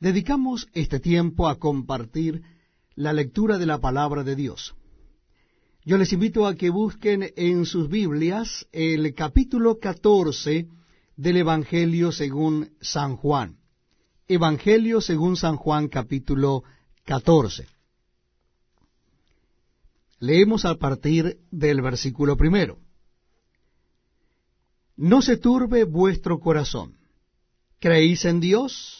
Dedicamos este tiempo a compartir la lectura de la palabra de Dios. Yo les invito a que busquen en sus Biblias el capítulo 14 del Evangelio según San Juan. Evangelio según San Juan capítulo 14. Leemos a partir del versículo primero. No se turbe vuestro corazón. ¿Creéis en Dios?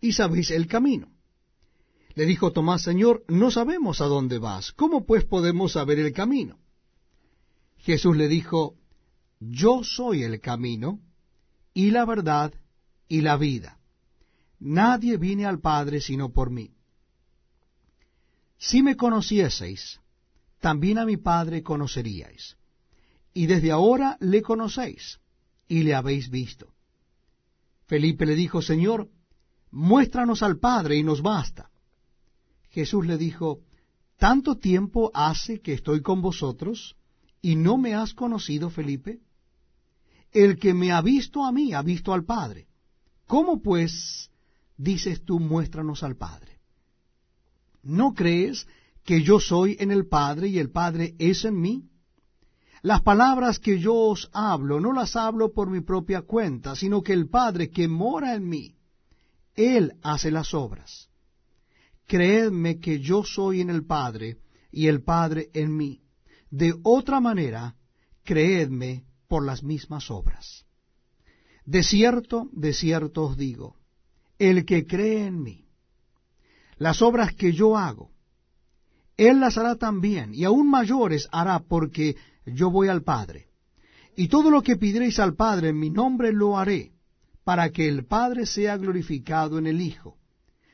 y sabéis el camino. Le dijo Tomás, Señor, no sabemos a dónde vas, ¿cómo pues podemos saber el camino? Jesús le dijo, Yo soy el camino, y la verdad, y la vida. Nadie viene al Padre sino por mí. Si me conocieseis, también a mi Padre conoceríais, y desde ahora le conocéis, y le habéis visto. Felipe le dijo, Señor, muéstranos al Padre y nos basta. Jesús le dijo, ¿tanto tiempo hace que estoy con vosotros y no me has conocido, Felipe? El que me ha visto a mí ha visto al Padre. ¿Cómo pues dices tú, muéstranos al Padre? ¿No crees que yo soy en el Padre y el Padre es en mí? Las palabras que yo os hablo no las hablo por mi propia cuenta, sino que el Padre que mora en mí, Él hace las obras. Creedme que yo soy en el Padre y el Padre en mí. De otra manera, creedme por las mismas obras. De cierto, de cierto os digo, el que cree en mí, las obras que yo hago, él las hará también, y aún mayores hará, porque yo voy al Padre. Y todo lo que pidréis al Padre en mi nombre lo haré, para que el Padre sea glorificado en el Hijo.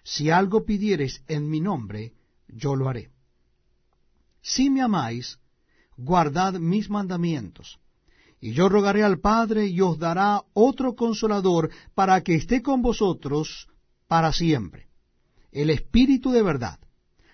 Si algo pidiereis en mi nombre, yo lo haré. Si me amáis, guardad mis mandamientos. Y yo rogaré al Padre y os dará otro consolador para que esté con vosotros para siempre, el Espíritu de verdad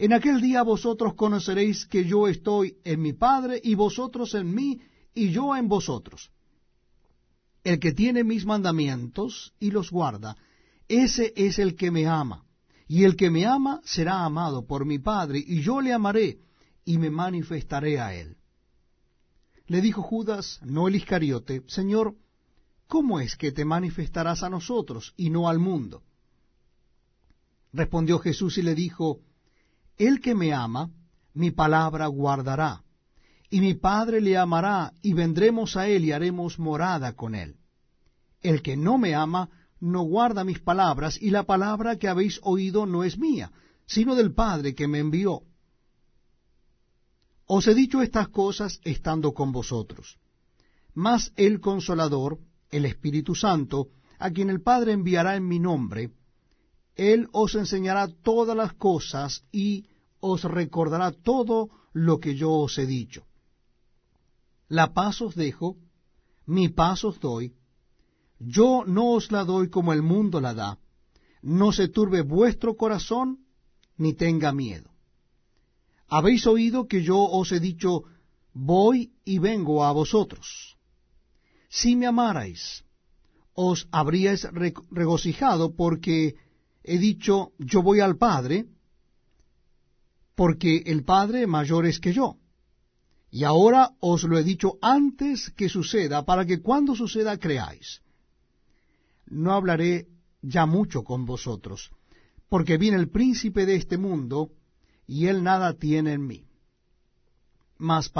En aquel día vosotros conoceréis que yo estoy en mi Padre y vosotros en mí y yo en vosotros. El que tiene mis mandamientos y los guarda, ese es el que me ama. Y el que me ama será amado por mi Padre, y yo le amaré y me manifestaré a él. Le dijo Judas, no el Iscariote, Señor, ¿cómo es que te manifestarás a nosotros y no al mundo? Respondió Jesús y le dijo, el que me ama, mi palabra guardará, y mi Padre le amará, y vendremos a él y haremos morada con él. El que no me ama, no guarda mis palabras, y la palabra que habéis oído no es mía, sino del Padre que me envió. Os he dicho estas cosas estando con vosotros. Mas el consolador, el Espíritu Santo, a quien el Padre enviará en mi nombre, él os enseñará todas las cosas y os recordará todo lo que yo os he dicho. La paz os dejo, mi paz os doy. Yo no os la doy como el mundo la da. No se turbe vuestro corazón, ni tenga miedo. Habéis oído que yo os he dicho, voy y vengo a vosotros. Si me amarais, os habríais regocijado porque he dicho, yo voy al Padre, porque el Padre mayor es que yo. Y ahora os lo he dicho antes que suceda, para que cuando suceda creáis. No hablaré ya mucho con vosotros, porque viene el príncipe de este mundo, y él nada tiene en mí. mas para